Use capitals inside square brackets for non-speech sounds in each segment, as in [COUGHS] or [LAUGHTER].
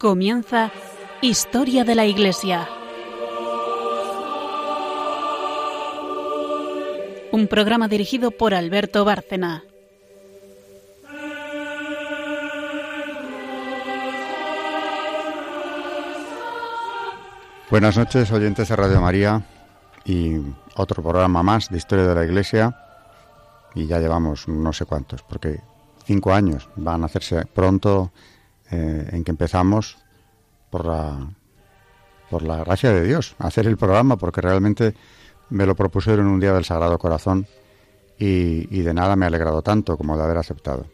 Comienza Historia de la Iglesia. Un programa dirigido por Alberto Bárcena. Buenas noches, oyentes de Radio María y otro programa más de Historia de la Iglesia. Y ya llevamos no sé cuántos, porque cinco años van a hacerse pronto eh, en que empezamos por la, por la gracia de Dios a hacer el programa, porque realmente me lo propusieron un día del Sagrado Corazón y, y de nada me ha alegrado tanto como de haber aceptado.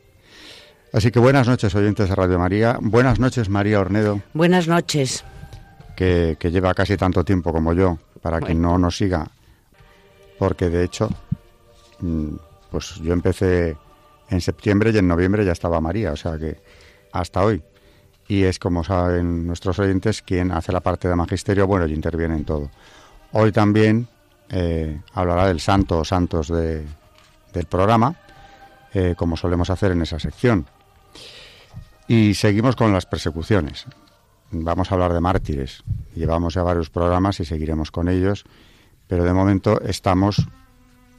Así que buenas noches, oyentes de Radio María. Buenas noches, María Ornedo. Buenas noches. Que, que lleva casi tanto tiempo como yo, para quien no nos siga, porque de hecho, mm, pues yo empecé en septiembre y en noviembre ya estaba María, o sea que hasta hoy. Y es, como saben nuestros oyentes, quien hace la parte de magisterio, bueno, y interviene en todo. Hoy también eh, hablará del santo o santos de, del programa, eh, como solemos hacer en esa sección. Y seguimos con las persecuciones. Vamos a hablar de mártires. Llevamos ya varios programas y seguiremos con ellos, pero de momento estamos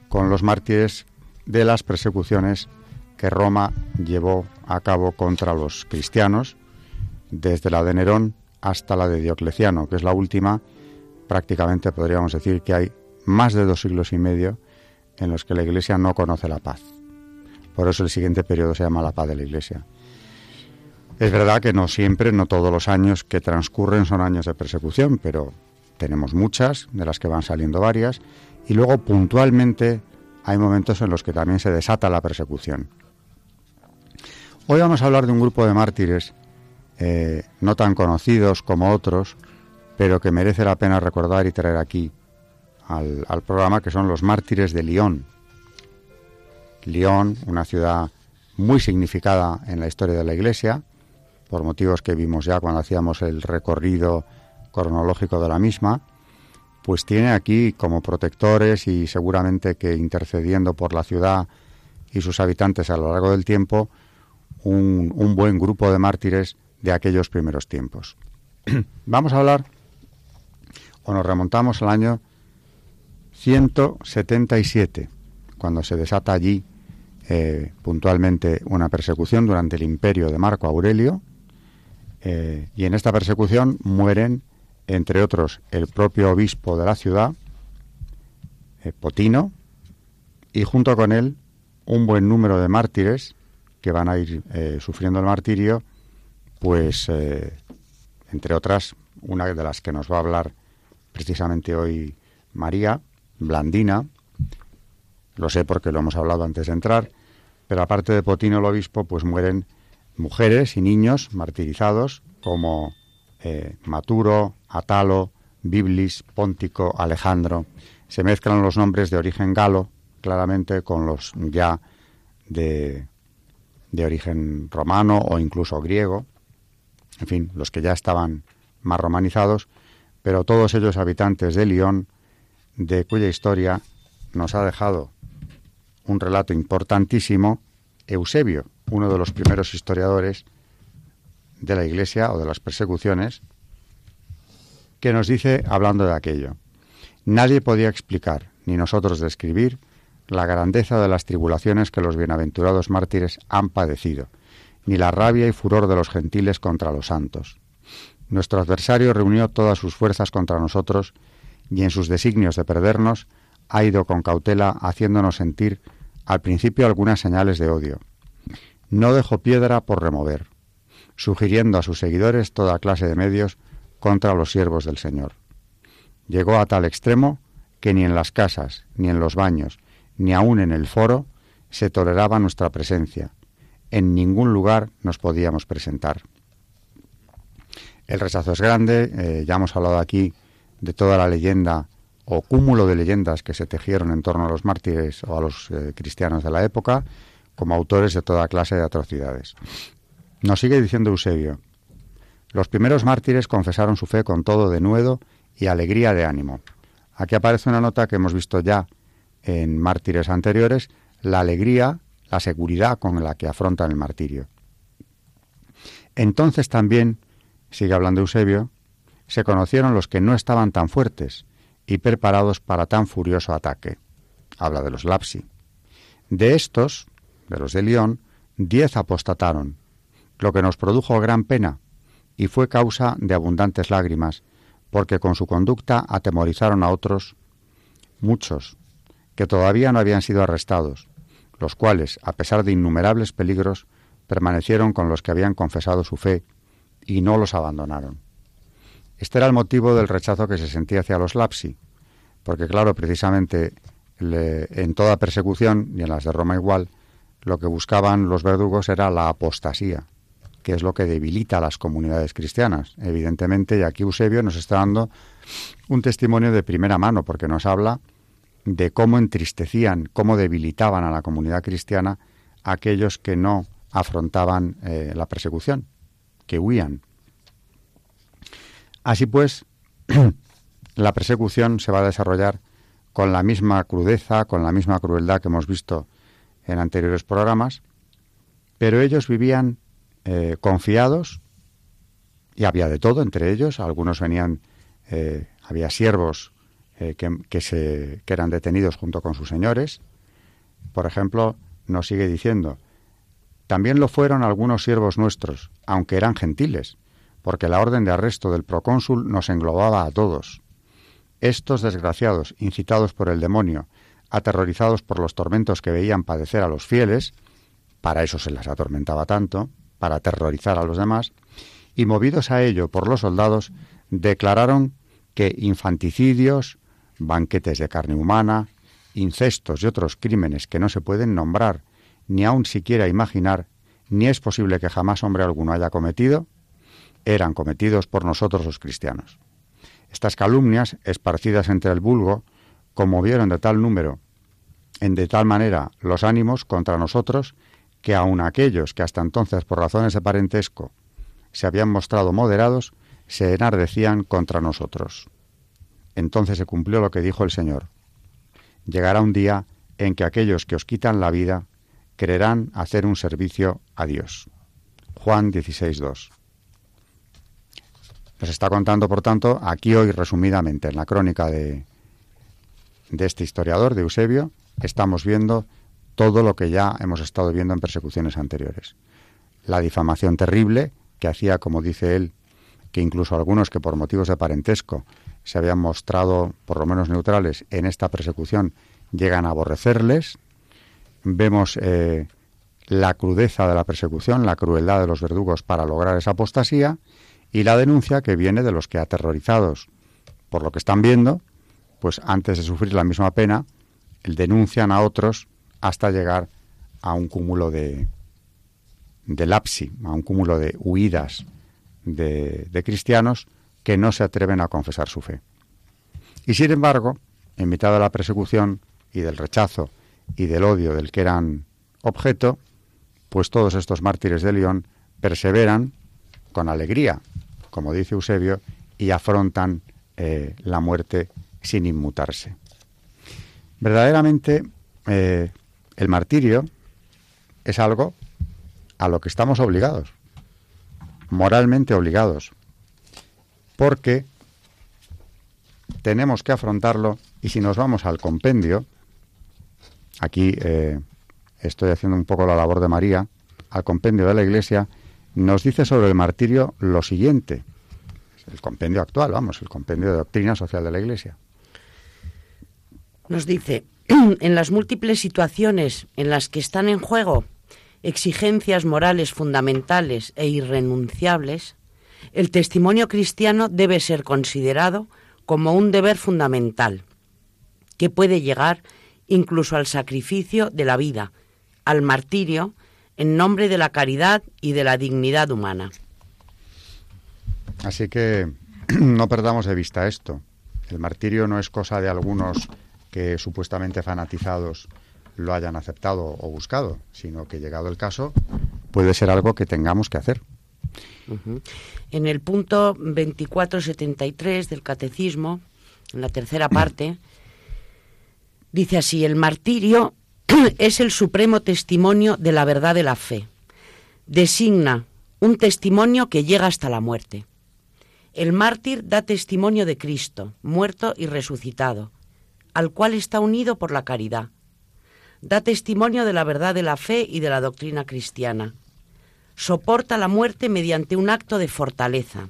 con los mártires de las persecuciones que Roma llevó a cabo contra los cristianos, desde la de Nerón hasta la de Diocleciano, que es la última, prácticamente podríamos decir que hay más de dos siglos y medio en los que la Iglesia no conoce la paz. Por eso el siguiente periodo se llama la paz de la Iglesia. Es verdad que no siempre, no todos los años que transcurren son años de persecución, pero tenemos muchas, de las que van saliendo varias, y luego puntualmente hay momentos en los que también se desata la persecución. Hoy vamos a hablar de un grupo de mártires eh, no tan conocidos como otros, pero que merece la pena recordar y traer aquí al, al programa, que son los mártires de Lyon. Lyon, una ciudad muy significada en la historia de la Iglesia, por motivos que vimos ya cuando hacíamos el recorrido cronológico de la misma, pues tiene aquí como protectores y seguramente que intercediendo por la ciudad y sus habitantes a lo largo del tiempo, un, un buen grupo de mártires de aquellos primeros tiempos. [CLEARS THROAT] Vamos a hablar, o nos remontamos al año 177, cuando se desata allí eh, puntualmente una persecución durante el imperio de Marco Aurelio, eh, y en esta persecución mueren, entre otros, el propio obispo de la ciudad, eh, Potino, y junto con él un buen número de mártires que van a ir eh, sufriendo el martirio, pues, eh, entre otras, una de las que nos va a hablar precisamente hoy María, Blandina, lo sé porque lo hemos hablado antes de entrar, pero aparte de Potino el obispo, pues mueren mujeres y niños martirizados como eh, Maturo, Atalo, Biblis, Póntico, Alejandro. Se mezclan los nombres de origen galo, claramente, con los ya de, de origen romano o incluso griego, en fin, los que ya estaban más romanizados, pero todos ellos habitantes de Lyon, de cuya historia nos ha dejado un relato importantísimo Eusebio, uno de los primeros historiadores de la Iglesia o de las persecuciones, que nos dice, hablando de aquello, nadie podía explicar, ni nosotros describir, la grandeza de las tribulaciones que los bienaventurados mártires han padecido, ni la rabia y furor de los gentiles contra los santos. Nuestro adversario reunió todas sus fuerzas contra nosotros y en sus designios de perdernos ha ido con cautela haciéndonos sentir al principio algunas señales de odio. No dejó piedra por remover, sugiriendo a sus seguidores toda clase de medios contra los siervos del Señor. Llegó a tal extremo que ni en las casas, ni en los baños, ni aun en el foro se toleraba nuestra presencia. En ningún lugar nos podíamos presentar. El rechazo es grande, eh, ya hemos hablado aquí de toda la leyenda o cúmulo de leyendas que se tejieron en torno a los mártires o a los eh, cristianos de la época, como autores de toda clase de atrocidades. Nos sigue diciendo Eusebio, los primeros mártires confesaron su fe con todo denuedo y alegría de ánimo. Aquí aparece una nota que hemos visto ya en mártires anteriores, la alegría, la seguridad con la que afrontan el martirio. Entonces también sigue hablando Eusebio, se conocieron los que no estaban tan fuertes y preparados para tan furioso ataque. Habla de los lapsi. De estos, de los de León, diez apostataron, lo que nos produjo gran pena y fue causa de abundantes lágrimas, porque con su conducta atemorizaron a otros, muchos, que todavía no habían sido arrestados, los cuales, a pesar de innumerables peligros, permanecieron con los que habían confesado su fe y no los abandonaron. Este era el motivo del rechazo que se sentía hacia los lapsi, porque claro, precisamente en toda persecución, y en las de Roma igual, lo que buscaban los verdugos era la apostasía, que es lo que debilita a las comunidades cristianas. Evidentemente, y aquí Eusebio nos está dando un testimonio de primera mano, porque nos habla de cómo entristecían, cómo debilitaban a la comunidad cristiana aquellos que no afrontaban eh, la persecución, que huían. Así pues, [CLEARS THROAT] la persecución se va a desarrollar con la misma crudeza, con la misma crueldad que hemos visto en anteriores programas, pero ellos vivían eh, confiados y había de todo entre ellos. Algunos venían, eh, había siervos eh, que, se, que eran detenidos junto con sus señores. Por ejemplo, nos sigue diciendo, también lo fueron algunos siervos nuestros, aunque eran gentiles, porque la orden de arresto del procónsul nos englobaba a todos. Estos desgraciados, incitados por el demonio, aterrorizados por los tormentos que veían padecer a los fieles, para eso se les atormentaba tanto, para aterrorizar a los demás, y movidos a ello por los soldados, declararon que infanticidios, banquetes de carne humana, incestos y otros crímenes que no se pueden nombrar, ni aun siquiera imaginar, ni es posible que jamás hombre alguno haya cometido, eran cometidos por nosotros los cristianos. Estas calumnias, esparcidas entre el vulgo, conmovieron de tal número, en de tal manera los ánimos contra nosotros, que aun aquellos que hasta entonces por razones de parentesco se habían mostrado moderados, se enardecían contra nosotros. Entonces se cumplió lo que dijo el Señor. Llegará un día en que aquellos que os quitan la vida creerán hacer un servicio a Dios. Juan 16.2. Nos está contando, por tanto, aquí hoy resumidamente en la crónica de, de este historiador, de Eusebio, estamos viendo todo lo que ya hemos estado viendo en persecuciones anteriores. La difamación terrible que hacía, como dice él, que incluso algunos que por motivos de parentesco se habían mostrado por lo menos neutrales en esta persecución llegan a aborrecerles. Vemos eh, la crudeza de la persecución, la crueldad de los verdugos para lograr esa apostasía y la denuncia que viene de los que aterrorizados por lo que están viendo, pues antes de sufrir la misma pena, denuncian a otros hasta llegar a un cúmulo de, de lapsi, a un cúmulo de huidas de, de cristianos que no se atreven a confesar su fe. Y sin embargo, en mitad de la persecución y del rechazo y del odio del que eran objeto, pues todos estos mártires de León perseveran con alegría, como dice Eusebio, y afrontan eh, la muerte sin inmutarse. Verdaderamente, eh, el martirio es algo a lo que estamos obligados, moralmente obligados, porque tenemos que afrontarlo y si nos vamos al compendio, aquí eh, estoy haciendo un poco la labor de María, al compendio de la Iglesia, nos dice sobre el martirio lo siguiente, el compendio actual, vamos, el compendio de doctrina social de la Iglesia. Nos dice, [CLEARS THROAT] en las múltiples situaciones en las que están en juego exigencias morales fundamentales e irrenunciables, el testimonio cristiano debe ser considerado como un deber fundamental, que puede llegar incluso al sacrificio de la vida, al martirio, en nombre de la caridad y de la dignidad humana. Así que [CLEARS THROAT] no perdamos de vista esto. El martirio no es cosa de algunos que supuestamente fanatizados lo hayan aceptado o buscado, sino que llegado el caso puede ser algo que tengamos que hacer. En el punto 2473 del Catecismo, en la tercera parte, dice así, el martirio [CLEARS THROAT] es el supremo testimonio de la verdad de la fe. Designa un testimonio que llega hasta la muerte. El mártir da testimonio de Cristo, muerto y resucitado, al cual está unido por la caridad. Da testimonio de la verdad de la fe y de la doctrina cristiana. Soporta la muerte mediante un acto de fortaleza.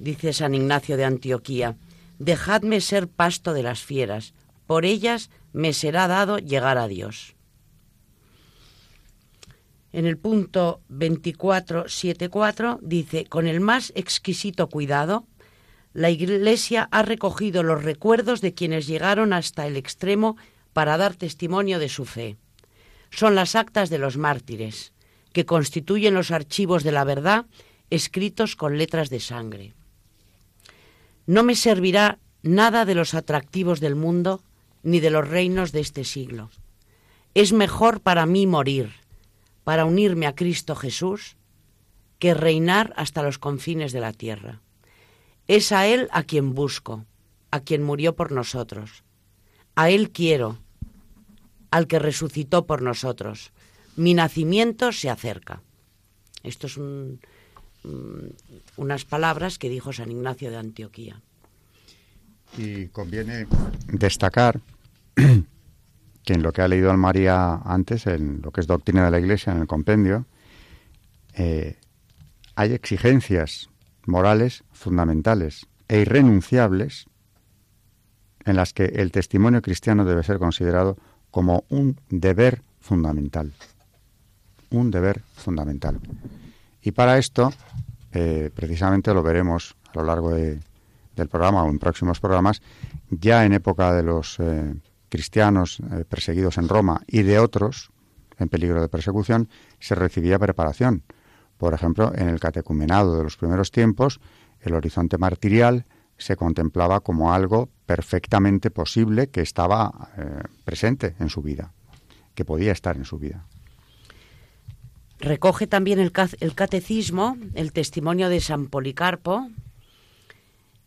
Dice San Ignacio de Antioquía, Dejadme ser pasto de las fieras, por ellas me será dado llegar a Dios. En el punto 2474 dice, con el más exquisito cuidado, la Iglesia ha recogido los recuerdos de quienes llegaron hasta el extremo para dar testimonio de su fe. Son las actas de los mártires, que constituyen los archivos de la verdad escritos con letras de sangre. No me servirá nada de los atractivos del mundo ni de los reinos de este siglo. Es mejor para mí morir, para unirme a Cristo Jesús, que reinar hasta los confines de la tierra. Es a Él a quien busco, a quien murió por nosotros. A Él quiero, al que resucitó por nosotros. Mi nacimiento se acerca. Esto es unas palabras que dijo San Ignacio de Antioquía. Y conviene destacar [CLEARS THROAT] que en lo que ha leído María antes, en lo que es doctrina de la Iglesia, en el compendio, eh, hay exigencias morales fundamentales e irrenunciables en las que el testimonio cristiano debe ser considerado como un deber fundamental. Un deber fundamental. Y para esto, eh, precisamente lo veremos a lo largo del programa o en próximos programas, ya en época de los eh, cristianos eh, perseguidos en Roma y de otros en peligro de persecución, se recibía preparación. Por ejemplo, en el catecumenado de los primeros tiempos, el horizonte martirial se contemplaba como algo perfectamente posible que estaba presente en su vida, que podía estar en su vida. Recoge también el, catecismo el testimonio de San Policarpo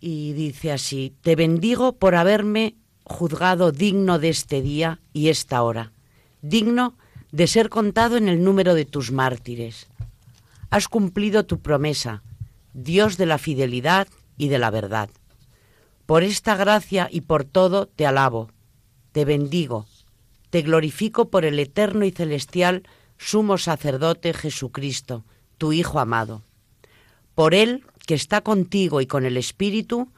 y dice así, te bendigo por haberme juzgado digno de este día y esta hora, digno de ser contado en el número de tus mártires. Has cumplido tu promesa, Dios de la fidelidad y de la verdad. Por esta gracia y por todo te alabo, te bendigo, te glorifico por el eterno y celestial sumo sacerdote Jesucristo, tu Hijo amado. Por Él, que está contigo y con el Espíritu,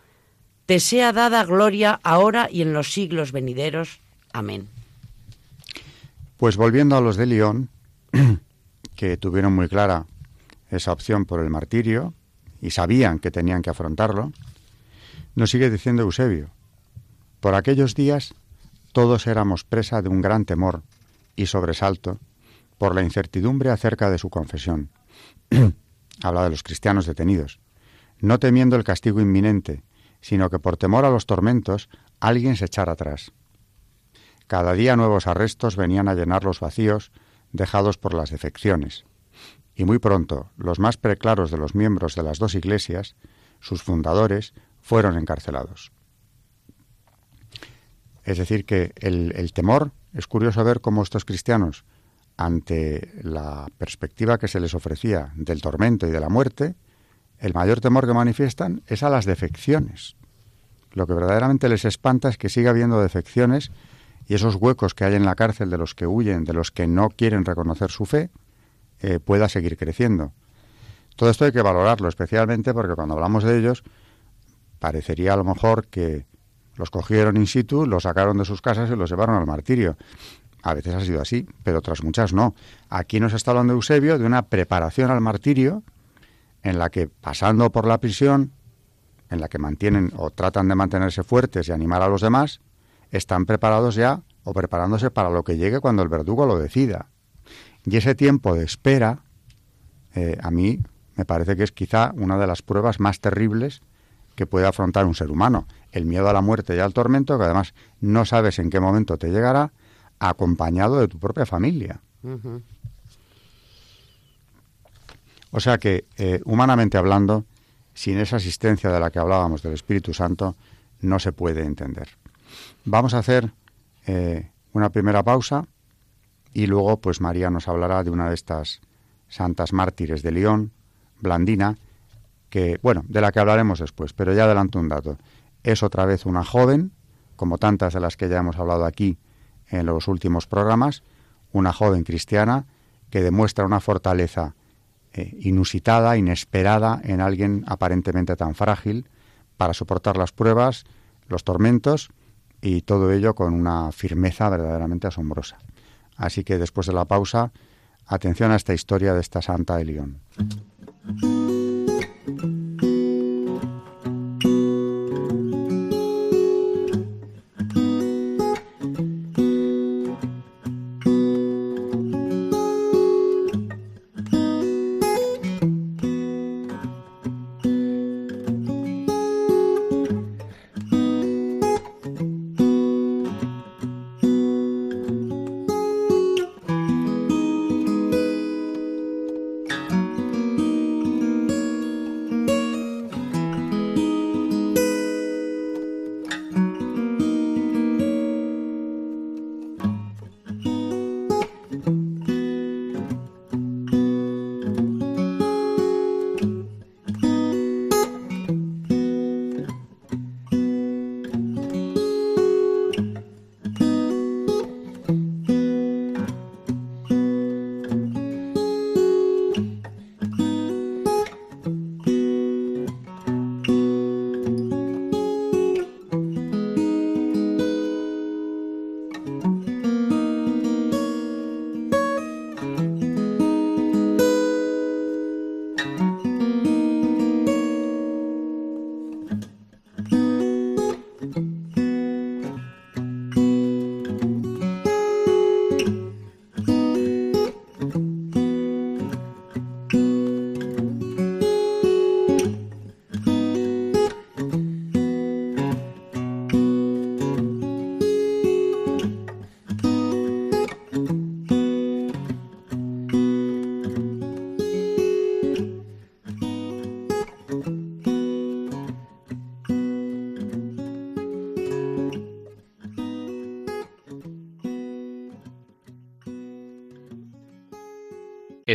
te sea dada gloria ahora y en los siglos venideros. Amén. Pues volviendo a los de León, [CLEARS THROAT] que tuvieron muy clara esa opción por el martirio y sabían que tenían que afrontarlo, nos sigue diciendo Eusebio, por aquellos días todos éramos presa de un gran temor y sobresalto por la incertidumbre acerca de su confesión. [CLEARS THROAT] Habla de los cristianos detenidos, no temiendo el castigo inminente, sino que por temor a los tormentos alguien se echara atrás. Cada día nuevos arrestos venían a llenar los vacíos dejados por las defecciones, y muy pronto los más preclaros de los miembros de las dos iglesias, sus fundadores, fueron encarcelados. Es decir, que el, el temor, es curioso ver cómo estos cristianos, ante la perspectiva que se les ofrecía del tormento y de la muerte, el mayor temor que manifiestan es a las defecciones. Lo que verdaderamente les espanta es que siga habiendo defecciones y esos huecos que hay en la cárcel de los que huyen, de los que no quieren reconocer su fe, eh, pueda seguir creciendo. Todo esto hay que valorarlo, especialmente porque cuando hablamos de ellos, parecería a lo mejor que los cogieron in situ, los sacaron de sus casas y los llevaron al martirio. A veces ha sido así, pero otras muchas no. Aquí nos está hablando Eusebio de una preparación al martirio en la que pasando por la prisión, en la que mantienen o tratan de mantenerse fuertes y animar a los demás, están preparados ya o preparándose para lo que llegue cuando el verdugo lo decida. Y ese tiempo de espera, eh, a mí me parece que es quizá una de las pruebas más terribles que puede afrontar un ser humano. El miedo a la muerte y al tormento, que además no sabes en qué momento te llegará, acompañado de tu propia familia. O sea que, eh, humanamente hablando, sin esa asistencia de la que hablábamos del Espíritu Santo, no se puede entender. Vamos a hacer eh, una primera pausa y luego, pues María nos hablará de una de estas santas mártires de León, Blandina, que, bueno, de la que hablaremos después, pero ya adelanto un dato. Es otra vez una joven, como tantas de las que ya hemos hablado aquí en los últimos programas, una joven cristiana que demuestra una fortaleza eh, inusitada, inesperada en alguien aparentemente tan frágil para soportar las pruebas, los tormentos y todo ello con una firmeza verdaderamente asombrosa. Así que después de la pausa, atención a esta historia de esta santa de León.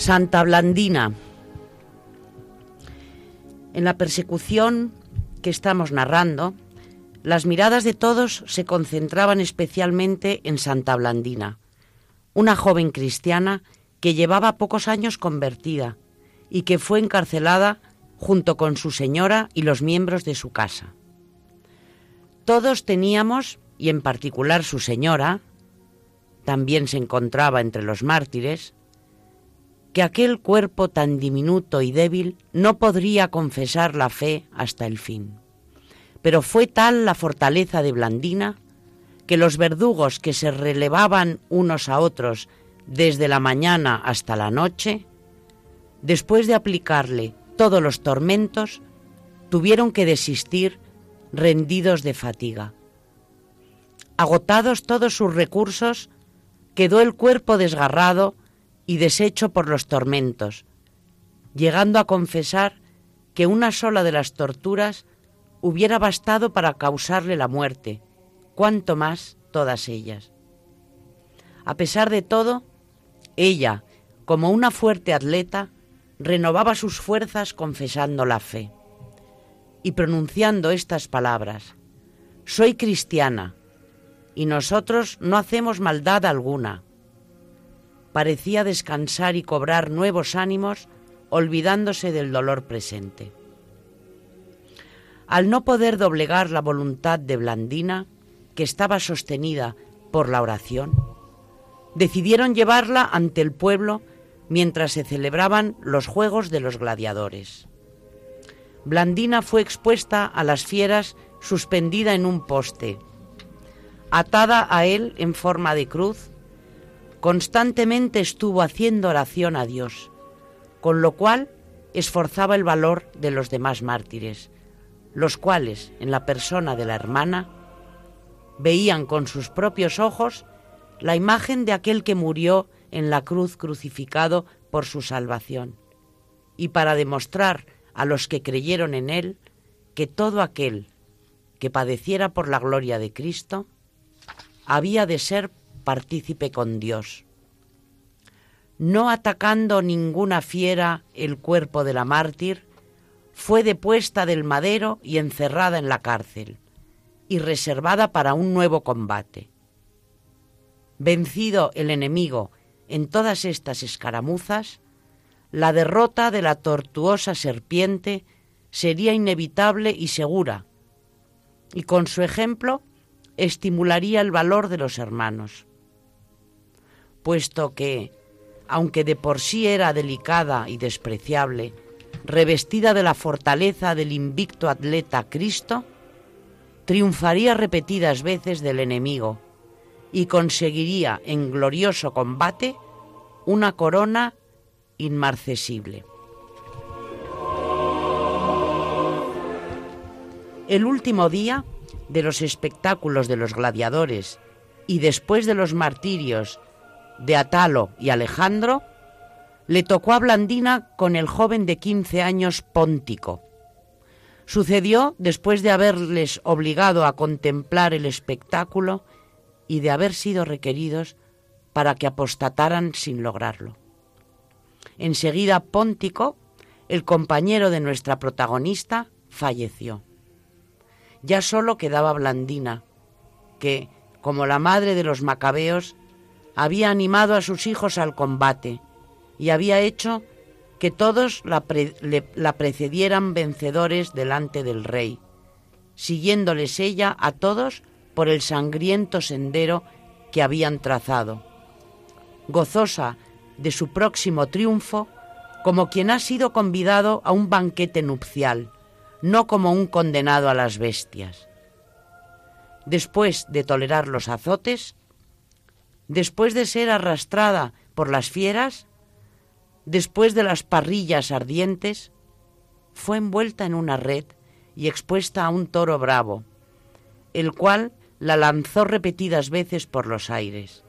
Santa Blandina. En la persecución que estamos narrando, las miradas de todos se concentraban especialmente en Santa Blandina, una joven cristiana que llevaba pocos años convertida y que fue encarcelada junto con su señora y los miembros de su casa. Todos teníamos, y en particular su señora, también se encontraba entre los mártires, que aquel cuerpo tan diminuto y débil no podría confesar la fe hasta el fin. Pero fue tal la fortaleza de Blandina que los verdugos que se relevaban unos a otros desde la mañana hasta la noche, después de aplicarle todos los tormentos, tuvieron que desistir rendidos de fatiga. Agotados todos sus recursos, quedó el cuerpo desgarrado y deshecho por los tormentos, llegando a confesar que una sola de las torturas hubiera bastado para causarle la muerte, cuanto más todas ellas. A pesar de todo, ella, como una fuerte atleta, renovaba sus fuerzas confesando la fe y pronunciando estas palabras, Soy cristiana, y nosotros no hacemos maldad alguna parecía descansar y cobrar nuevos ánimos, olvidándose del dolor presente. Al no poder doblegar la voluntad de Blandina, que estaba sostenida por la oración, decidieron llevarla ante el pueblo mientras se celebraban los Juegos de los Gladiadores. Blandina fue expuesta a las fieras suspendida en un poste. Atada a él en forma de cruz, constantemente estuvo haciendo oración a Dios, con lo cual esforzaba el valor de los demás mártires, los cuales, en la persona de la hermana, veían con sus propios ojos la imagen de aquel que murió en la cruz crucificado por su salvación, y para demostrar a los que creyeron en él que todo aquel que padeciera por la gloria de Cristo había de ser partícipe con Dios. No atacando ninguna fiera el cuerpo de la mártir, fue depuesta del madero y encerrada en la cárcel, y reservada para un nuevo combate. Vencido el enemigo en todas estas escaramuzas, la derrota de la tortuosa serpiente sería inevitable y segura, y con su ejemplo estimularía el valor de los hermanos, puesto que, aunque de por sí era delicada y despreciable, revestida de la fortaleza del invicto atleta Cristo, triunfaría repetidas veces del enemigo y conseguiría en glorioso combate una corona inmarcesible. El último día de los espectáculos de los gladiadores y después de los martirios de Atalo y Alejandro, le tocó a Blandina con el joven de 15 años Póntico. Sucedió después de haberles obligado a contemplar el espectáculo y de haber sido requeridos para que apostataran sin lograrlo. Enseguida Póntico, el compañero de nuestra protagonista, falleció. Ya solo quedaba Blandina, que, como la madre de los macabeos, había animado a sus hijos al combate y había hecho que todos la, la, precedieran vencedores delante del rey, siguiéndoles ella a todos por el sangriento sendero que habían trazado. Gozosa de su próximo triunfo, como quien ha sido convidado a un banquete nupcial, no como un condenado a las bestias. Después de tolerar los azotes, después de ser arrastrada por las fieras, después de las parrillas ardientes, fue envuelta en una red y expuesta a un toro bravo, el cual la lanzó repetidas veces por los aires.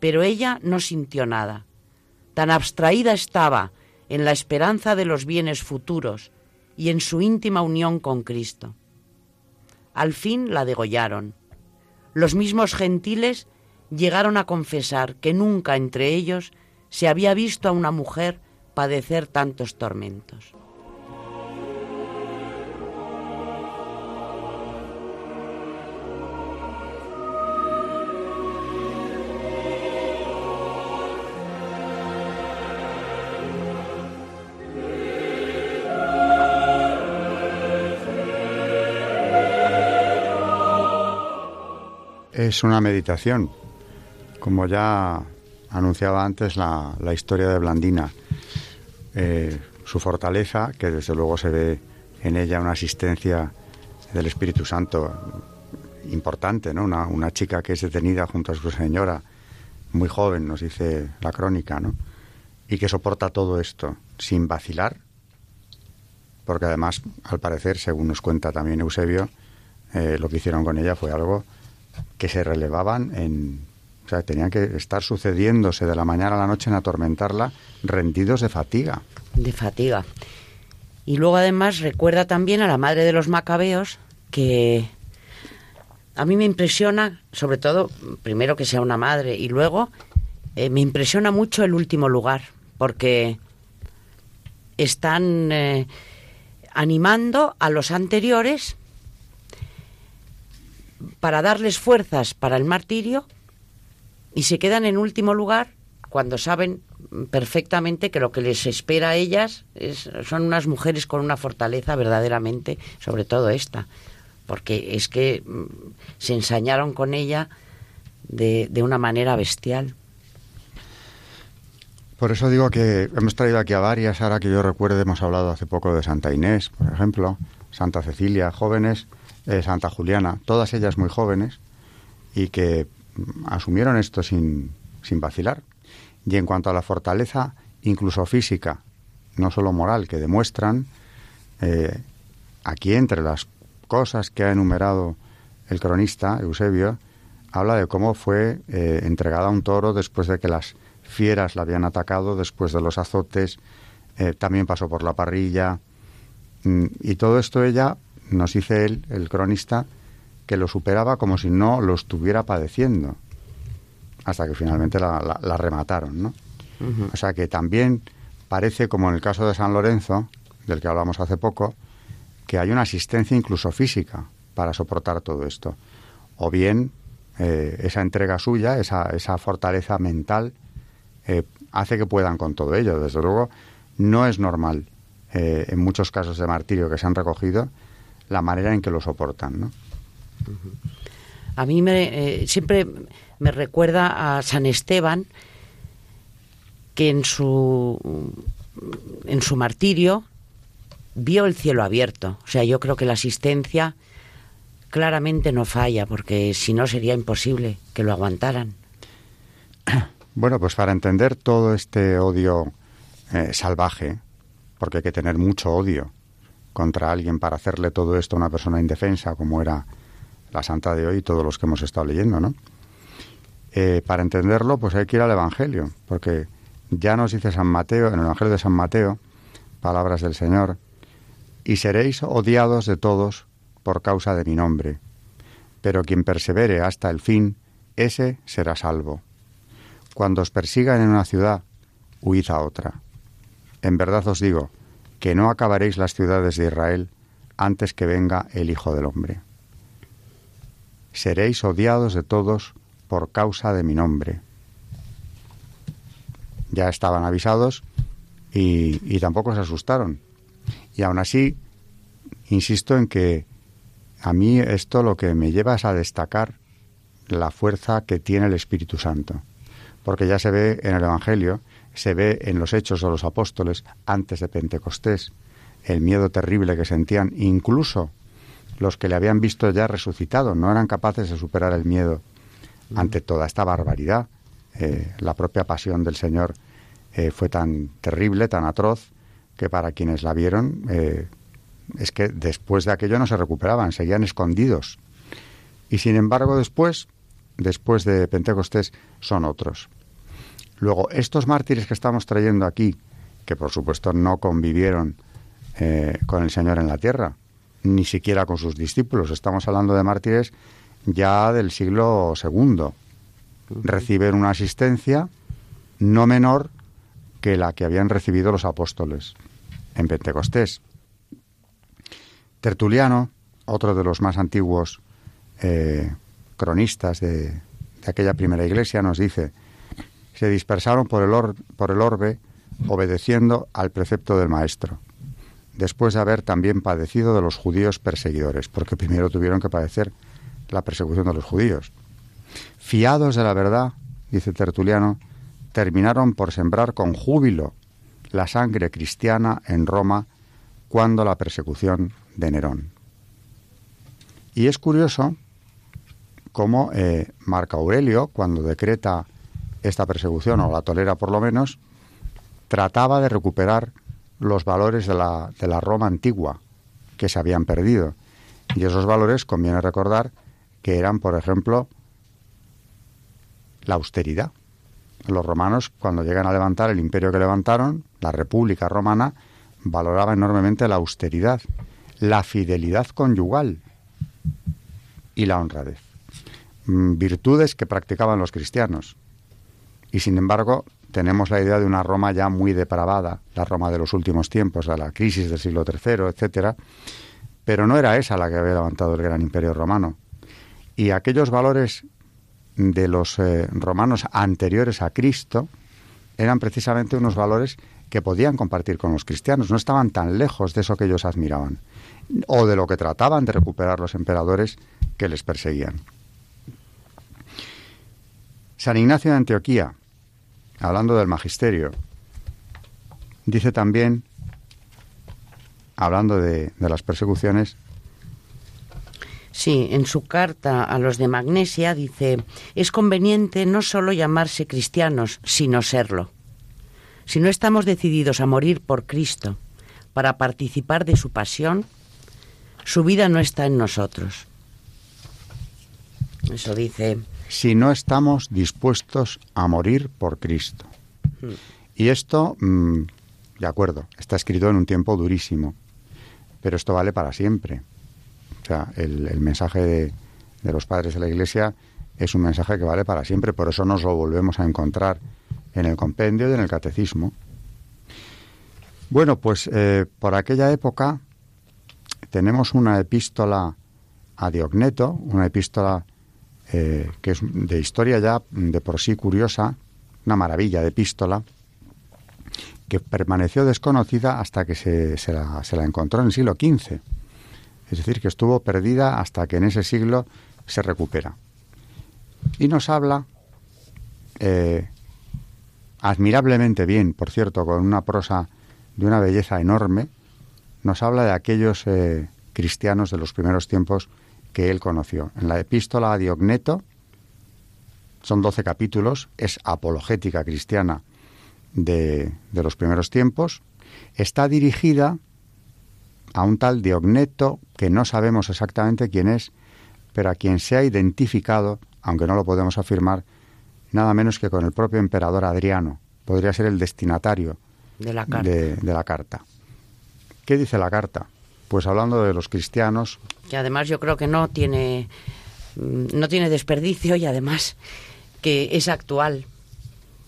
Pero ella no sintió nada. Tan abstraída estaba en la esperanza de los bienes futuros y en su íntima unión con Cristo. Al fin la degollaron. Los mismos gentiles llegaron a confesar que nunca entre ellos se había visto a una mujer padecer tantos tormentos. es una meditación, como ya anunciaba antes la, historia de Blandina. Eh, su fortaleza, que desde luego se ve en ella una asistencia del Espíritu Santo importante, ¿no? Una, chica que es detenida junto a su señora, muy joven, nos dice la crónica, ¿no? Y que soporta todo esto sin vacilar, porque además, al parecer, según nos cuenta también Eusebio, eh, lo que hicieron con ella fue algo que se relevaban en... O sea, tenían que estar sucediéndose de la mañana a la noche en atormentarla, rendidos de fatiga. De fatiga. Y luego además recuerda también a la madre de los macabeos que a mí me impresiona, sobre todo, primero que sea una madre y luego eh, me impresiona mucho el último lugar, porque están eh, animando a los anteriores para darles fuerzas para el martirio y se quedan en último lugar cuando saben perfectamente que lo que les espera a ellas son unas mujeres con una fortaleza verdaderamente, sobre todo esta, porque es que mm, se ensañaron con ella de, de una manera bestial. Por eso digo que hemos traído aquí a varias, ahora que yo recuerde, hemos hablado hace poco de Santa Inés, por ejemplo, Santa Cecilia, jóvenes, eh, Santa Juliana, todas ellas muy jóvenes y que asumieron esto sin, sin vacilar. Y en cuanto a la fortaleza, incluso física, no solo moral, que demuestran, eh, aquí entre las cosas que ha enumerado el cronista Eusebio, habla de cómo fue eh, entregada a un toro después de que las fieras la habían atacado después de los azotes, eh, también pasó por la parrilla, mm, y todo esto ella, nos dice él, el cronista, que lo superaba como si no lo estuviera padeciendo, hasta que finalmente la, la, remataron, ¿no? O sea que también parece, como en el caso de San Lorenzo, del que hablamos hace poco, que hay una asistencia incluso física para soportar todo esto. O bien eh, esa entrega suya, esa, esa fortaleza mental, eh, hace que puedan con todo ello. Desde luego, no es normal eh, en muchos casos de martirio que se han recogido la manera en que lo soportan. ¿no? A mí me, eh, siempre me recuerda a San Esteban que en su en su martirio vio el cielo abierto. O sea, yo creo que la asistencia claramente no falla, porque si no sería imposible que lo aguantaran. [COUGHS] Bueno, pues para entender todo este odio eh, salvaje, porque hay que tener mucho odio contra alguien para hacerle todo esto a una persona indefensa, como era la santa de hoy y todos los que hemos estado leyendo, ¿no? Eh, para entenderlo, pues hay que ir al Evangelio, porque ya nos dice San Mateo, en el Evangelio de San Mateo, palabras del Señor, y seréis odiados de todos por causa de mi nombre, pero quien persevere hasta el fin, ese será salvo. Cuando os persigan en una ciudad, huid a otra. En verdad os digo, que no acabaréis las ciudades de Israel antes que venga el Hijo del Hombre. Seréis odiados de todos por causa de mi nombre. Ya estaban avisados y, y tampoco se asustaron. Y aún así, insisto en que a mí esto lo que me lleva es a destacar la fuerza que tiene el Espíritu Santo porque ya se ve en el Evangelio, se ve en los hechos de los apóstoles antes de Pentecostés, el miedo terrible que sentían, incluso los que le habían visto ya resucitado, no eran capaces de superar el miedo ante toda esta barbaridad. Eh, la propia pasión del Señor eh, fue tan terrible, tan atroz, que para quienes la vieron, eh, es que después de aquello no se recuperaban, seguían escondidos. Y sin embargo después, después de Pentecostés, son otros. Luego, estos mártires que estamos trayendo aquí, que por supuesto no convivieron con el Señor en la tierra, ni siquiera con sus discípulos, estamos hablando de mártires ya del siglo II, reciben una asistencia no menor que la que habían recibido los apóstoles en Pentecostés. Tertuliano, otro de los más antiguos eh, cronistas de, de aquella primera iglesia, nos dice se dispersaron por el, por el orbe obedeciendo al precepto del Maestro, después de haber también padecido de los judíos perseguidores, porque primero tuvieron que padecer la persecución de los judíos. Fiados de la verdad, dice Tertuliano, terminaron por sembrar con júbilo la sangre cristiana en Roma cuando la persecución de Nerón. Y es curioso cómo eh, Marco Aurelio, cuando decreta esta persecución, o la tolera por lo menos, trataba de recuperar los valores de la, de la Roma antigua que se habían perdido. Y esos valores conviene recordar que eran, por ejemplo, la austeridad. Los romanos, cuando llegan a levantar el imperio que levantaron, la República Romana, valoraba enormemente la austeridad, la fidelidad conyugal y la honradez. Mm, virtudes que practicaban los cristianos. Y sin embargo, tenemos la idea de una Roma ya muy depravada, la Roma de los últimos tiempos, de la crisis del siglo III, etcétera. Pero no era esa la que había levantado el gran imperio romano. Y aquellos valores de los eh, romanos anteriores a Cristo eran precisamente unos valores que podían compartir con los cristianos, no estaban tan lejos de eso que ellos admiraban, o de lo que trataban de recuperar los emperadores que les perseguían. San Ignacio de Antioquía, hablando del magisterio, Dice también, hablando de, de las persecuciones, Sí, en su carta a los de Magnesia dice, es conveniente no solo llamarse cristianos, sino serlo. Si no estamos decididos a morir por Cristo para participar de su pasión, su vida no está en nosotros. Eso dice. Si no estamos dispuestos a morir por Cristo. Y esto, mm, de acuerdo, está escrito en un tiempo durísimo, pero esto vale para siempre. O sea, el, mensaje de, de, los padres de la Iglesia es un mensaje que vale para siempre, por eso nos lo volvemos a encontrar en el compendio y en el catecismo. Bueno, pues eh, por aquella época tenemos una epístola a Diogneto, una epístola eh, que es de historia ya de por sí curiosa, una maravilla de epístola, que permaneció desconocida hasta que se, la encontró en el siglo XV. Es decir, que estuvo perdida hasta que en ese siglo se recupera. Y nos habla eh, admirablemente bien, por cierto, con una prosa de una belleza enorme, nos habla de aquellos eh, cristianos de los primeros tiempos que él conoció. En la epístola a Diogneto, son doce capítulos, es apologética cristiana de, de los primeros tiempos, está dirigida a un tal Diogneto que no sabemos exactamente quién es, pero a quien se ha identificado, aunque no lo podemos afirmar, nada menos que con el propio emperador Adriano. Podría ser el destinatario de la carta. De, de la carta. ¿Qué dice la carta? Pues hablando de los cristianos. Que además yo creo que no tiene, no tiene desperdicio y además que es actual.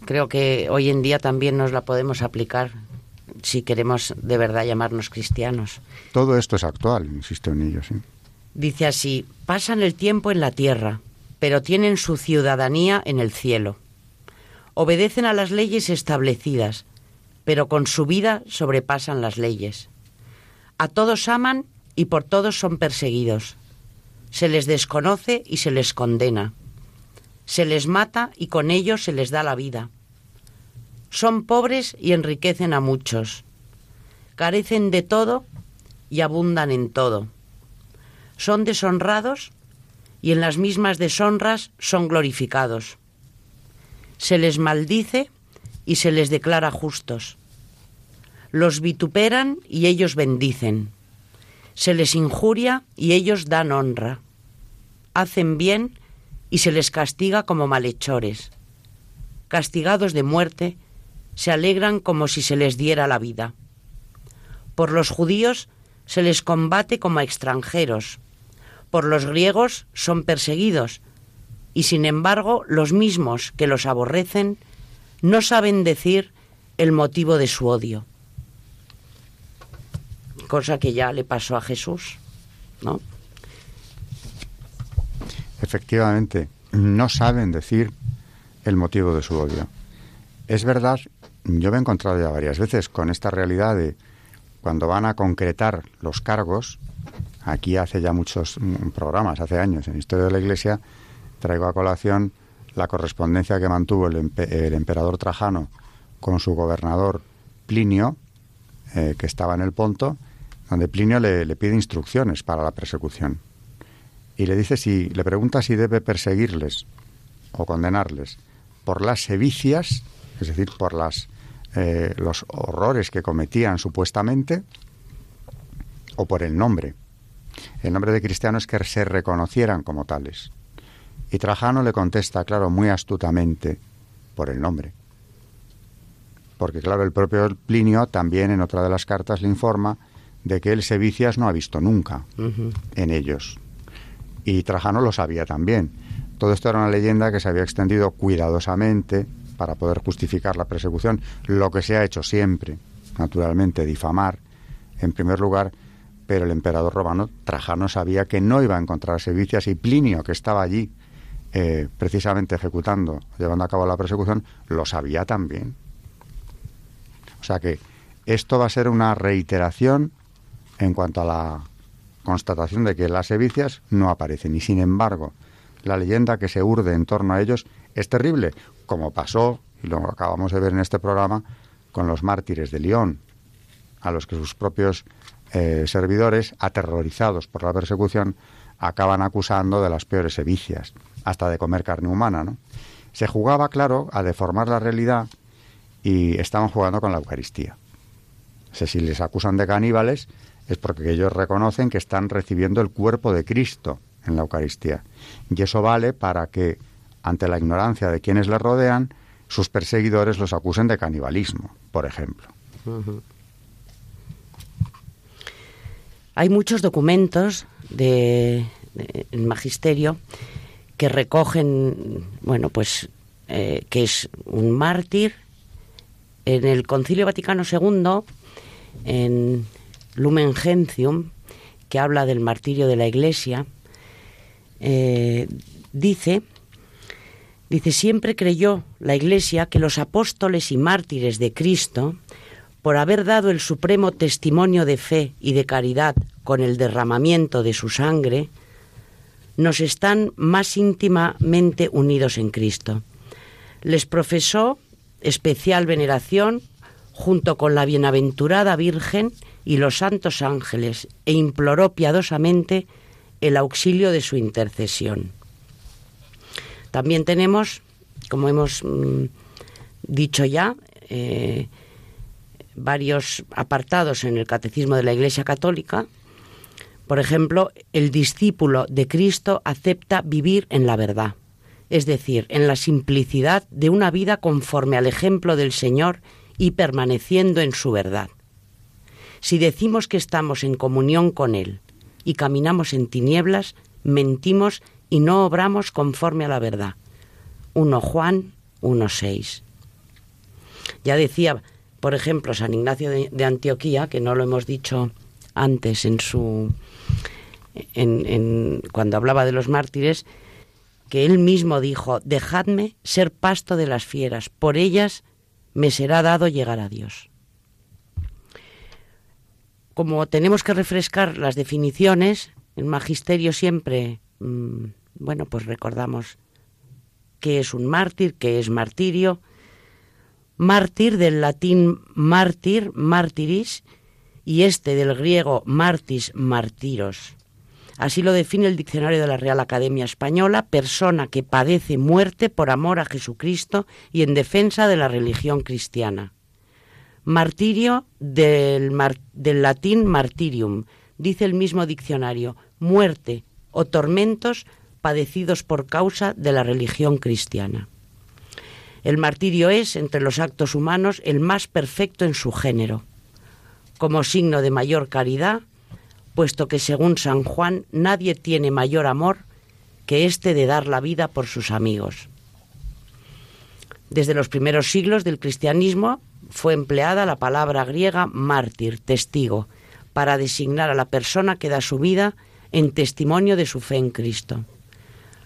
Creo que hoy en día también nos la podemos aplicar si queremos de verdad llamarnos cristianos. Todo esto es actual, insisto en ello, sí. Dice así, pasan el tiempo en la tierra, pero tienen su ciudadanía en el cielo. Obedecen a las leyes establecidas, pero con su vida sobrepasan las leyes. A todos aman y por todos son perseguidos. Se les desconoce y se les condena. Se les mata y con ello se les da la vida. Son pobres y enriquecen a muchos. Carecen de todo y abundan en todo. Son deshonrados y en las mismas deshonras son glorificados. Se les maldice y se les declara justos. Los vituperan y ellos bendicen. Se les injuria y ellos dan honra. Hacen bien y se les castiga como malhechores. Castigados de muerte, se alegran como si se les diera la vida. Por los judíos se les combate como a extranjeros. Por los griegos son perseguidos. Y sin embargo, los mismos que los aborrecen no saben decir el motivo de su odio. Cosa que ya le pasó a Jesús, ¿no? Efectivamente, no saben decir el motivo de su odio. Es verdad, yo me he encontrado ya varias veces con esta realidad de cuando van a concretar los cargos, aquí hace ya muchos programas, hace años, en Historia de la Iglesia, traigo a colación la correspondencia que mantuvo el, el emperador Trajano con su gobernador Plinio, eh, que estaba en el Ponto, donde Plinio le, pide instrucciones para la persecución. Y le dice si, le pregunta si debe perseguirles o condenarles por las sevicias, es decir, por las, eh, los horrores que cometían supuestamente, o por el nombre. El nombre de cristiano es que se reconocieran como tales. Y Trajano le contesta, claro, muy astutamente, por el nombre. Porque, claro, el propio Plinio también en otra de las cartas le informa de que él Sevicias no ha visto nunca uh -huh. en ellos. Y Trajano lo sabía también. Todo esto era una leyenda que se había extendido cuidadosamente para poder justificar la persecución, lo que se ha hecho siempre, naturalmente, difamar, en primer lugar, pero el emperador romano Trajano sabía que no iba a encontrar Sevicias y Plinio, que estaba allí eh, precisamente ejecutando, llevando a cabo la persecución, lo sabía también. O sea que esto va a ser una reiteración en cuanto a la constatación de que las sevicias no aparecen. Y sin embargo, la leyenda que se urde en torno a ellos es terrible, como pasó, y lo acabamos de ver en este programa, con los mártires de León, a los que sus propios eh, servidores, aterrorizados por la persecución, acaban acusando de las peores sevicias, hasta de comer carne humana. Se jugaba, claro, a deformar la realidad y estaban jugando con la Eucaristía. si les acusan de caníbales es porque ellos reconocen que están recibiendo el cuerpo de Cristo en la Eucaristía. Y eso vale para que, ante la ignorancia de quienes les rodean, sus perseguidores los acusen de canibalismo, por ejemplo. Hay muchos documentos de, magisterio que recogen, bueno, pues eh, que es un mártir. En el Concilio Vaticano II, en Lumen Gentium, que habla del martirio de la Iglesia, eh, dice, dice, siempre creyó la Iglesia que los apóstoles y mártires de Cristo, por haber dado el supremo testimonio de fe y de caridad con el derramamiento de su sangre, nos están más íntimamente unidos en Cristo. Les profesó especial veneración junto con la bienaventurada Virgen y los santos ángeles e imploró piadosamente el auxilio de su intercesión. También tenemos, como hemos mm, dicho ya, eh, varios apartados en el Catecismo de la Iglesia Católica. Por ejemplo, el discípulo de Cristo acepta vivir en la verdad, es decir, en la simplicidad de una vida conforme al ejemplo del Señor y permaneciendo en su verdad. Si decimos que estamos en comunión con Él y caminamos en tinieblas, mentimos y no obramos conforme a la verdad. 1 Juan 1.6. Ya decía, por ejemplo, San Ignacio de, Antioquía, que no lo hemos dicho antes en su. En, cuando hablaba de los mártires, que él mismo dijo, dejadme ser pasto de las fieras, por ellas me será dado llegar a Dios como tenemos que refrescar las definiciones, en magisterio siempre, mm, bueno, pues recordamos qué es un mártir, qué es martirio. Mártir del latín mártir, mártiris, y este del griego martis, martiros. Así lo define el diccionario de la Real Academia Española, persona que padece muerte por amor a Jesucristo y en defensa de la religión cristiana. Martirio del, del latín martirium, dice el mismo diccionario, muerte o tormentos padecidos por causa de la religión cristiana. El martirio es, entre los actos humanos, el más perfecto en su género, como signo de mayor caridad, puesto que según San Juan nadie tiene mayor amor que este de dar la vida por sus amigos. Desde los primeros siglos del cristianismo, fue empleada la palabra griega mártir, testigo, para designar a la persona que da su vida en testimonio de su fe en Cristo.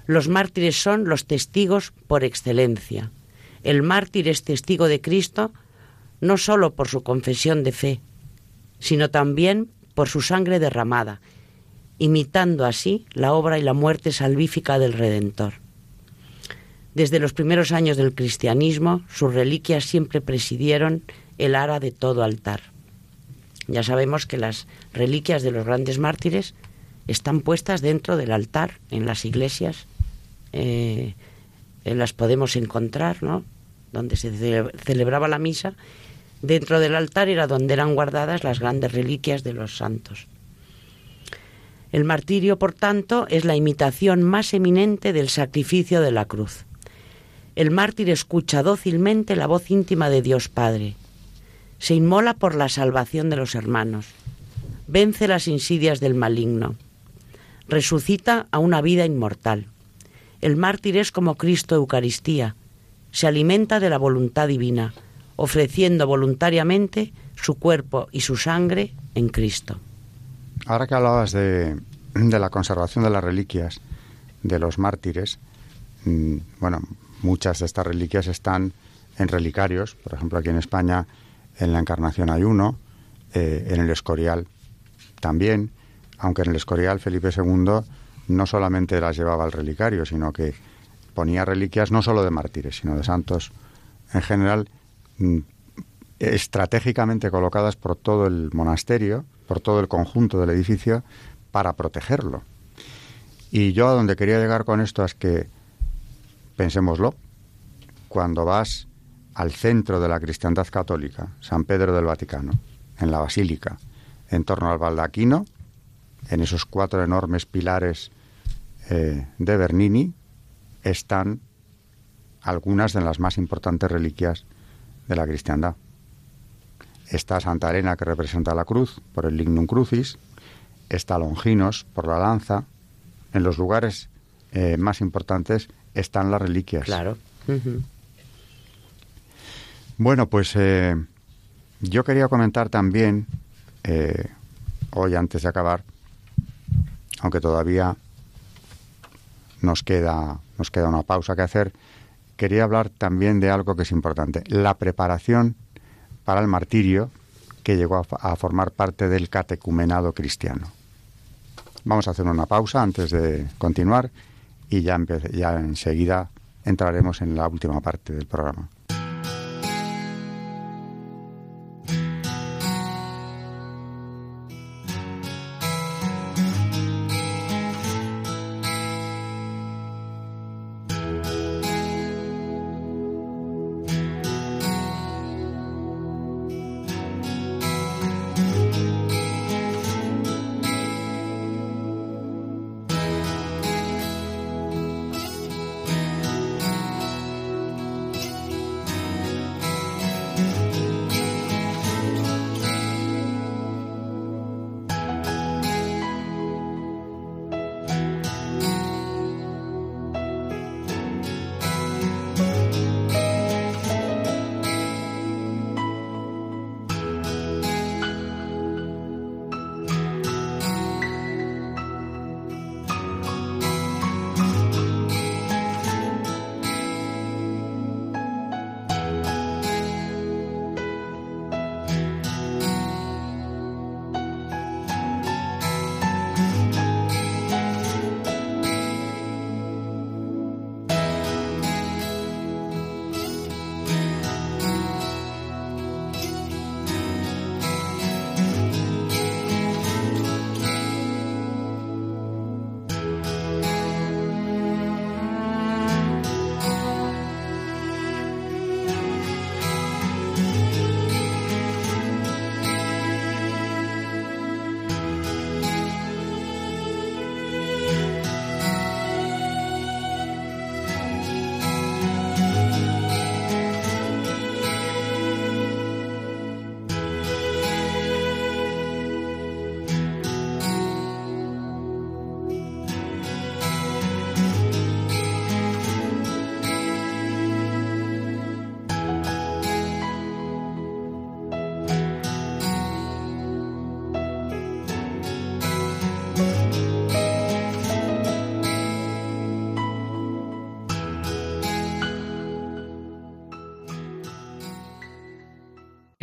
Los mártires son los testigos por excelencia. El mártir es testigo de Cristo no sólo por su confesión de fe, sino también por su sangre derramada, imitando así la obra y la muerte salvífica del Redentor. Desde los primeros años del cristianismo, sus reliquias siempre presidieron el ara de todo altar. Ya sabemos que las reliquias de los grandes mártires están puestas dentro del altar, en las iglesias. Eh, eh, las podemos encontrar, ¿no? Donde se celebraba la misa. Dentro del altar era donde eran guardadas las grandes reliquias de los santos. El martirio, por tanto, es la imitación más eminente del sacrificio de la cruz el mártir escucha dócilmente la voz íntima de Dios Padre. Se inmola por la salvación de los hermanos. Vence las insidias del maligno. Resucita a una vida inmortal. El mártir es como Cristo Eucaristía. Se alimenta de la voluntad divina, ofreciendo voluntariamente su cuerpo y su sangre en Cristo. Ahora que hablabas de, de la conservación de las reliquias de los mártires, mm, bueno, Muchas de estas reliquias están en relicarios, por ejemplo aquí en España en la Encarnación hay uno, eh, en el Escorial también, aunque en el Escorial Felipe II no solamente las llevaba al relicario, sino que ponía reliquias no solo de mártires, sino de santos en general. Mm, estratégicamente colocadas por todo el monasterio, por todo el conjunto del edificio, para protegerlo. Y yo a donde quería llegar con esto es que, pensémoslo, cuando vas al centro de la cristiandad católica, San Pedro del Vaticano, en la Basílica, en torno al baldaquino, en esos cuatro enormes pilares eh, de Bernini, están algunas de las más importantes reliquias de la cristiandad. Está Santa Elena, que representa la cruz, por el lignum crucis, está Longinos, por la lanza. En los lugares eh, más importantes están las reliquias. Claro. Bueno, pues eh, yo quería comentar también, eh, hoy antes de acabar, aunque todavía nos queda, nos queda una pausa que hacer, quería hablar también de algo que es importante, la preparación para el martirio que llegó a, formar parte del catecumenado cristiano. Vamos a hacer una pausa antes de continuar y ya, ya enseguida entraremos en la última parte del programa.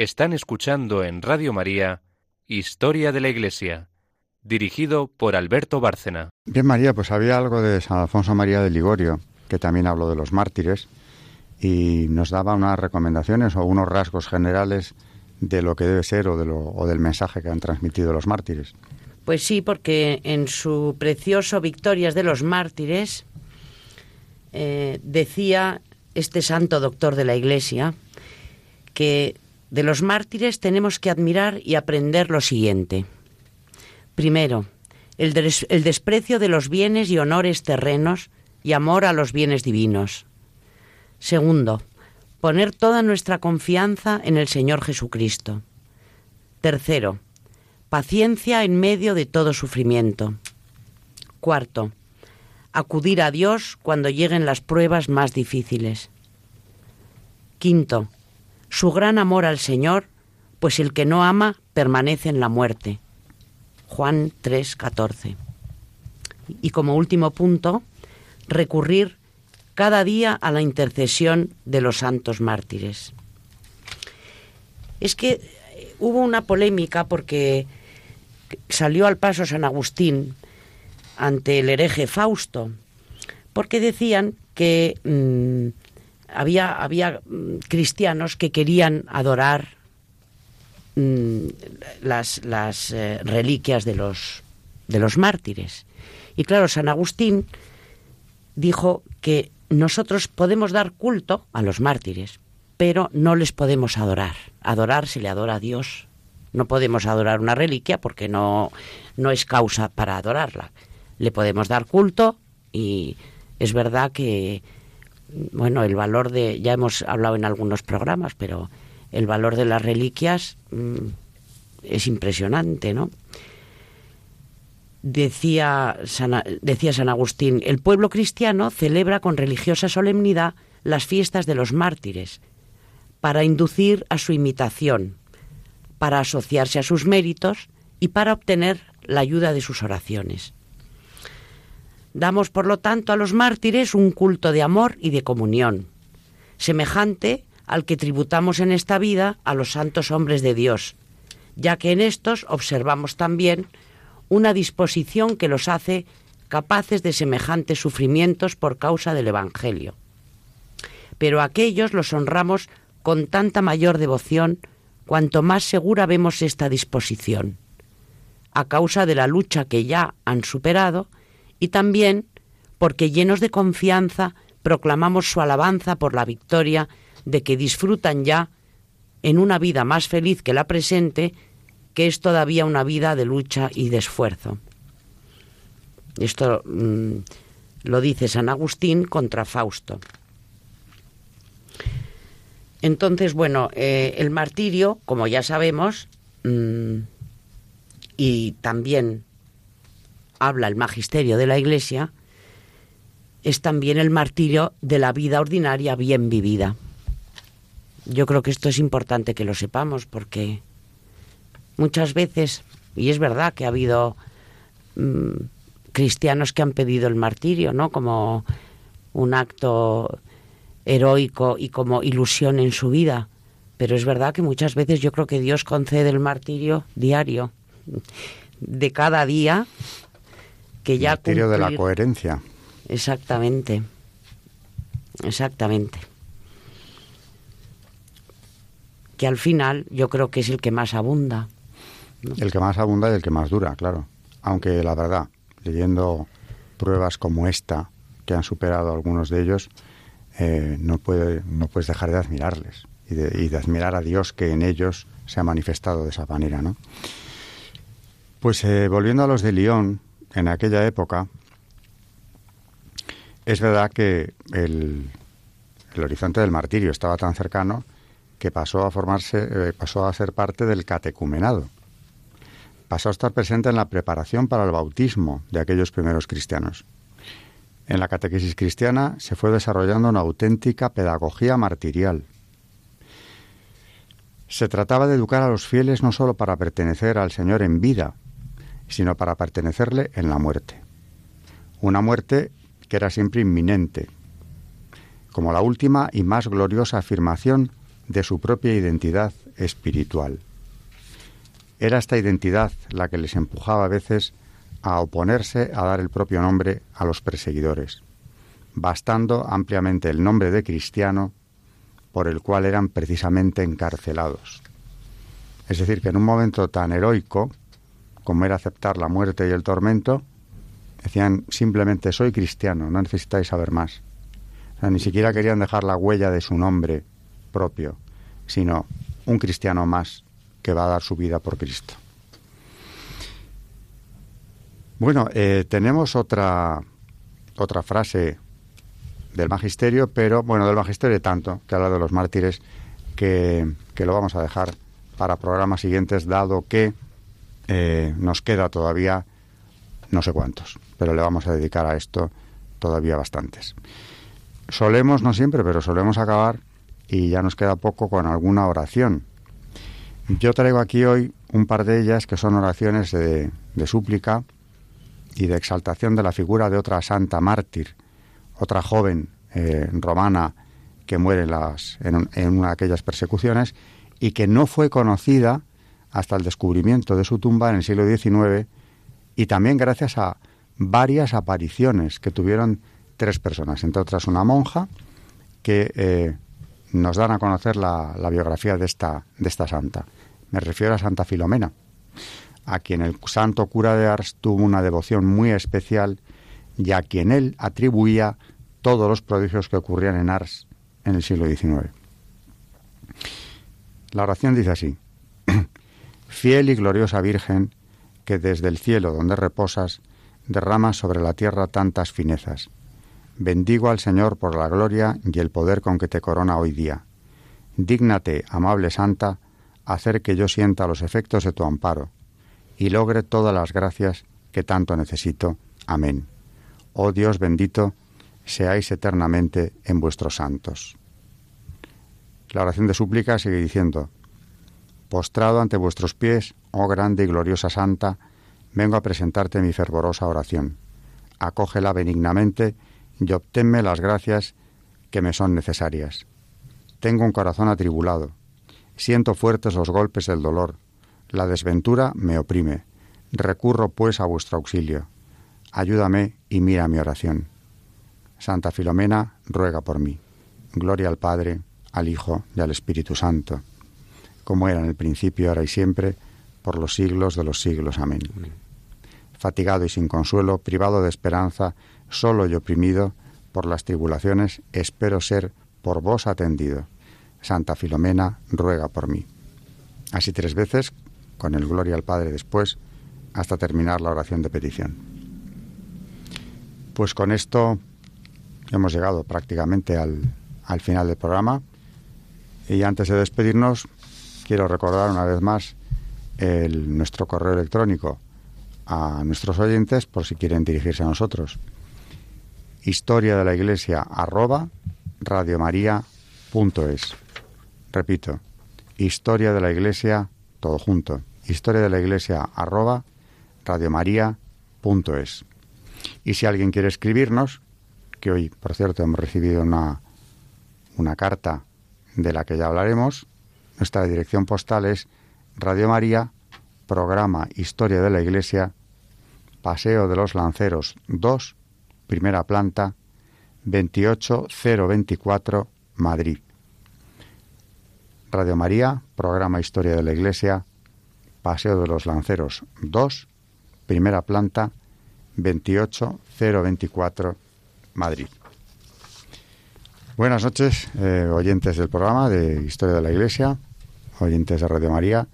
Están escuchando en Radio María Historia de la Iglesia, dirigido por Alberto Bárcena. Bien, María, pues había algo de San Alfonso María de Ligorio, que también habló de los mártires, y nos daba unas recomendaciones o unos rasgos generales de lo que debe ser o, de lo, o del mensaje que han transmitido los mártires. Pues sí, porque en su precioso Victorias de los Mártires eh, decía este santo doctor de la Iglesia que de los mártires tenemos que admirar y aprender lo siguiente. Primero, el, desprecio de los bienes y honores terrenos y amor a los bienes divinos. Segundo, poner toda nuestra confianza en el Señor Jesucristo. Tercero, paciencia en medio de todo sufrimiento. Cuarto, acudir a Dios cuando lleguen las pruebas más difíciles. Quinto, su gran amor al Señor, pues el que no ama permanece en la muerte. Juan 3:14. Y como último punto, recurrir cada día a la intercesión de los santos mártires. Es que eh, hubo una polémica porque salió al paso San Agustín ante el hereje Fausto, porque decían que mm, había, había mm, cristianos que querían adorar mm, las, las eh, reliquias de los, de los mártires. Y claro, San Agustín dijo que nosotros podemos dar culto a los mártires, pero no les podemos adorar. Adorar se le adora a Dios. No podemos adorar una reliquia porque no, no es causa para adorarla. Le podemos dar culto y es verdad que, bueno, el valor de, ya hemos hablado en algunos programas, pero el valor de las reliquias mm, es impresionante, ¿no? Decía decía San Agustín, el pueblo cristiano celebra con religiosa solemnidad las fiestas de los mártires, para inducir a su imitación, para asociarse a sus méritos y para obtener la ayuda de sus oraciones. Damos, por lo tanto, a los mártires un culto de amor y de comunión, semejante al que tributamos en esta vida a los santos hombres de Dios, ya que en estos observamos también una disposición que los hace capaces de semejantes sufrimientos por causa del Evangelio. Pero aquellos los honramos con tanta mayor devoción cuanto más segura vemos esta disposición, a causa de la lucha que ya han superado y también porque llenos de confianza proclamamos su alabanza por la victoria de que disfrutan ya en una vida más feliz que la presente, que es todavía una vida de lucha y de esfuerzo. Esto mm, lo dice San Agustín contra Fausto. Entonces, bueno, eh, el martirio, como ya sabemos, mm, y también habla el magisterio de la Iglesia, es también el martirio de la vida ordinaria bien vivida. Yo creo que esto es importante que lo sepamos porque muchas veces, y es verdad que ha habido mm, cristianos que han pedido el martirio, ¿no? Como un acto heroico y como ilusión en su vida. Pero es verdad que muchas veces yo creo que Dios concede el martirio diario, de cada día, que ya... De la coherencia. Exactamente, exactamente. Que al final yo creo que es el que más abunda. El que más abunda y el que más dura, claro. Aunque la verdad, leyendo pruebas como esta, que han superado algunos de ellos, eh, no, puede, no puedes dejar de admirarles y de, admirar a Dios que en ellos se ha manifestado de esa manera, ¿no? Pues eh, volviendo a los de Lyon, en aquella época, es verdad que el, horizonte del martirio estaba tan cercano que pasó a formarse, eh, pasó a ser parte del catecumenado. Pasó a estar presente en la preparación para el bautismo de aquellos primeros cristianos. En la catequesis cristiana se fue desarrollando una auténtica pedagogía martirial. Se trataba de educar a los fieles no sólo para pertenecer al Señor en vida, sino para pertenecerle en la muerte. Una muerte que era siempre inminente, como la última y más gloriosa afirmación de su propia identidad espiritual. Era esta identidad la que les empujaba a veces a oponerse a dar el propio nombre a los perseguidores, bastando ampliamente el nombre de cristiano por el cual eran precisamente encarcelados. Es decir, que en un momento tan heroico como era aceptar la muerte y el tormento, decían simplemente soy cristiano, no necesitáis saber más. Ni siquiera querían dejar la huella de su nombre propio, sino un cristiano más que va a dar su vida por Cristo. Bueno, eh, tenemos otra, otra frase del magisterio, pero bueno, del magisterio tanto, que habla de los mártires, que, lo vamos a dejar para programas siguientes, dado que eh, nos queda todavía no sé cuántos, pero le vamos a dedicar a esto todavía bastantes. Solemos, no siempre, pero solemos acabar y ya nos queda poco con alguna oración. Yo traigo aquí hoy un par de ellas que son oraciones de, de súplica y de exaltación de la figura de otra santa mártir, otra joven eh, romana que muere en, las, en, una de aquellas persecuciones y que no fue conocida hasta el descubrimiento de su tumba en el siglo XIX y también gracias a varias apariciones que tuvieron tres personas, entre otras una monja, que eh, nos dan a conocer la, biografía de esta, de esta santa. Me refiero a Santa Filomena, a quien el santo cura de Ars tuvo una devoción muy especial y a quien él atribuía todos los prodigios que ocurrían en Ars en el siglo XIX. La oración dice así, Fiel y gloriosa Virgen, que desde el cielo donde reposas, derramas sobre la tierra tantas finezas. Bendigo al Señor por la gloria y el poder con que te corona hoy día. Dígnate, amable Santa, hacer que yo sienta los efectos de tu amparo y logre todas las gracias que tanto necesito. Amén. Oh Dios bendito, seáis eternamente en vuestros santos. La oración de súplica sigue diciendo, Postrado ante vuestros pies, oh grande y gloriosa Santa, vengo a presentarte mi fervorosa oración. Acógela benignamente y obténme las gracias que me son necesarias. Tengo un corazón atribulado, siento fuertes los golpes del dolor, la desventura me oprime. Recurro pues a vuestro auxilio. Ayúdame y mira mi oración. Santa Filomena, ruega por mí. Gloria al Padre, al Hijo y al Espíritu Santo, como era en el principio, ahora y siempre, por los siglos de los siglos. Amén. Fatigado y sin consuelo, privado de esperanza, solo y oprimido por las tribulaciones, espero ser por vos atendido. Santa Filomena, ruega por mí. Así tres veces, con el Gloria al Padre después, hasta terminar la oración de petición. Pues con esto hemos llegado prácticamente al, al final del programa. Y antes de despedirnos, quiero recordar una vez más el, nuestro correo electrónico a nuestros oyentes por si quieren dirigirse a nosotros. Historia de la Iglesia arroba. Repito, historia de la Iglesia, todo junto, historia de la Iglesia arroba. Y si alguien quiere escribirnos, que hoy, por cierto, hemos recibido una, una carta de la que ya hablaremos, nuestra dirección postal es Radio María, programa Historia de la Iglesia, Paseo de los Lanceros 2, primera planta, 28024, Madrid. Radio María, programa Historia de la Iglesia, Paseo de los Lanceros 2, primera planta, 28024, Madrid. Buenas noches, eh, oyentes del programa de Historia de la Iglesia, oyentes de Radio María.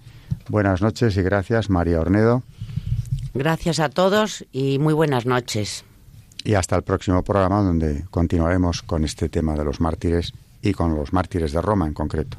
Buenas noches y gracias, María Ornedo. Gracias a todos y muy buenas noches. Y hasta el próximo programa donde continuaremos con este tema de los mártires y con los mártires de Roma en concreto.